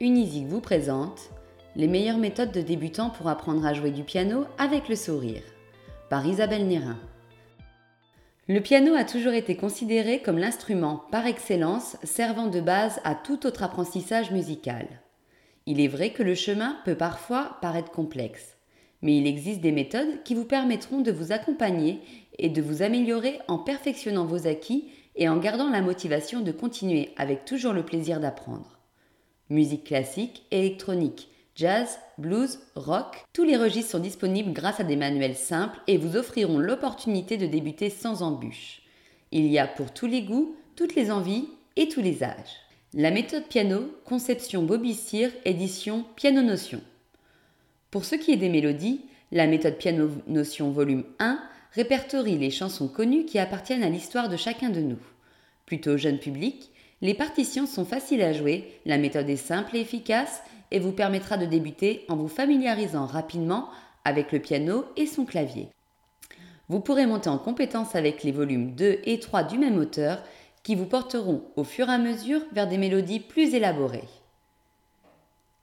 Unisic vous présente les meilleures méthodes de débutants pour apprendre à jouer du piano avec le sourire par Isabelle Nérin. Le piano a toujours été considéré comme l'instrument par excellence servant de base à tout autre apprentissage musical. Il est vrai que le chemin peut parfois paraître complexe, mais il existe des méthodes qui vous permettront de vous accompagner et de vous améliorer en perfectionnant vos acquis et en gardant la motivation de continuer avec toujours le plaisir d'apprendre musique classique, électronique, jazz, blues, rock, tous les registres sont disponibles grâce à des manuels simples et vous offriront l'opportunité de débuter sans embûche. Il y a pour tous les goûts, toutes les envies et tous les âges. La méthode piano, conception Bobby édition Piano Notion. Pour ce qui est des mélodies, la méthode Piano Notion volume 1 répertorie les chansons connues qui appartiennent à l'histoire de chacun de nous. Plutôt jeune public, les partitions sont faciles à jouer, la méthode est simple et efficace et vous permettra de débuter en vous familiarisant rapidement avec le piano et son clavier. Vous pourrez monter en compétence avec les volumes 2 et 3 du même auteur qui vous porteront au fur et à mesure vers des mélodies plus élaborées.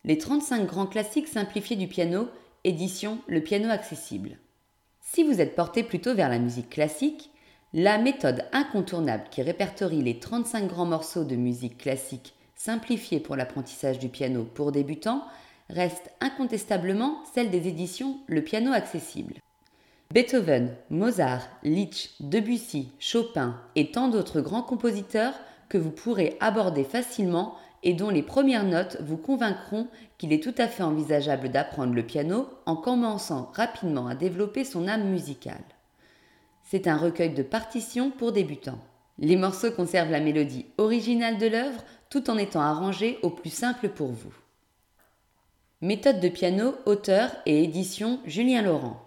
Les 35 grands classiques simplifiés du piano, édition Le piano accessible. Si vous êtes porté plutôt vers la musique classique, la méthode incontournable qui répertorie les 35 grands morceaux de musique classique simplifiés pour l'apprentissage du piano pour débutants reste incontestablement celle des éditions Le piano accessible. Beethoven, Mozart, Liszt, Debussy, Chopin et tant d'autres grands compositeurs que vous pourrez aborder facilement et dont les premières notes vous convaincront qu'il est tout à fait envisageable d'apprendre le piano en commençant rapidement à développer son âme musicale. C'est un recueil de partitions pour débutants. Les morceaux conservent la mélodie originale de l'œuvre tout en étant arrangés au plus simple pour vous. Méthode de piano, auteur et édition Julien Laurent.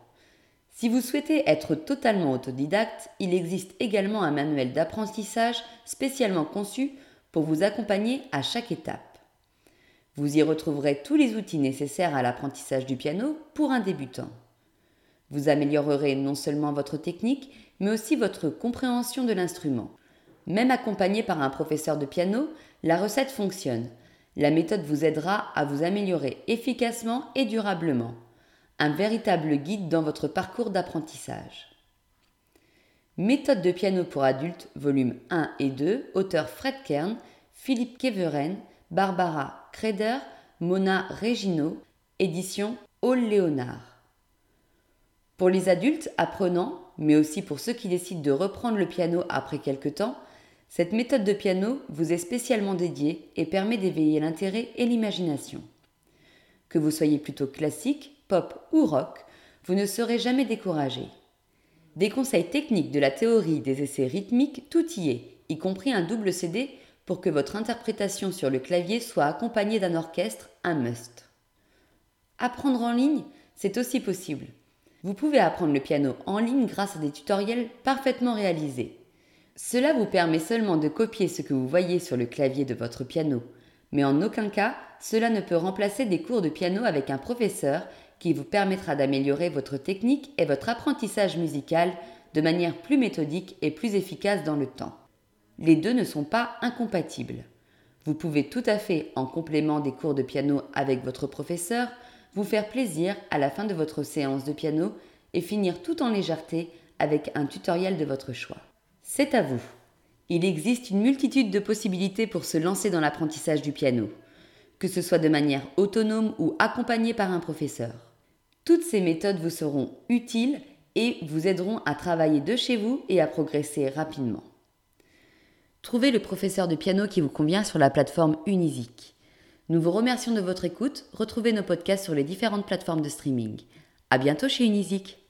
Si vous souhaitez être totalement autodidacte, il existe également un manuel d'apprentissage spécialement conçu pour vous accompagner à chaque étape. Vous y retrouverez tous les outils nécessaires à l'apprentissage du piano pour un débutant. Vous améliorerez non seulement votre technique, mais aussi votre compréhension de l'instrument. Même accompagné par un professeur de piano, la recette fonctionne. La méthode vous aidera à vous améliorer efficacement et durablement. Un véritable guide dans votre parcours d'apprentissage. Méthode de piano pour adultes, volume 1 et 2, auteur Fred Kern, Philippe Keveren, Barbara Kreder, Mona Regino, édition Hall Léonard. Pour les adultes apprenants, mais aussi pour ceux qui décident de reprendre le piano après quelque temps, cette méthode de piano vous est spécialement dédiée et permet d'éveiller l'intérêt et l'imagination. Que vous soyez plutôt classique, pop ou rock, vous ne serez jamais découragé. Des conseils techniques de la théorie des essais rythmiques, tout y est, y compris un double CD pour que votre interprétation sur le clavier soit accompagnée d'un orchestre, un must. Apprendre en ligne, c'est aussi possible. Vous pouvez apprendre le piano en ligne grâce à des tutoriels parfaitement réalisés. Cela vous permet seulement de copier ce que vous voyez sur le clavier de votre piano, mais en aucun cas cela ne peut remplacer des cours de piano avec un professeur qui vous permettra d'améliorer votre technique et votre apprentissage musical de manière plus méthodique et plus efficace dans le temps. Les deux ne sont pas incompatibles. Vous pouvez tout à fait, en complément des cours de piano avec votre professeur, vous faire plaisir à la fin de votre séance de piano et finir tout en légèreté avec un tutoriel de votre choix. C'est à vous. Il existe une multitude de possibilités pour se lancer dans l'apprentissage du piano, que ce soit de manière autonome ou accompagnée par un professeur. Toutes ces méthodes vous seront utiles et vous aideront à travailler de chez vous et à progresser rapidement. Trouvez le professeur de piano qui vous convient sur la plateforme Unisic. Nous vous remercions de votre écoute. Retrouvez nos podcasts sur les différentes plateformes de streaming. À bientôt chez Unisic.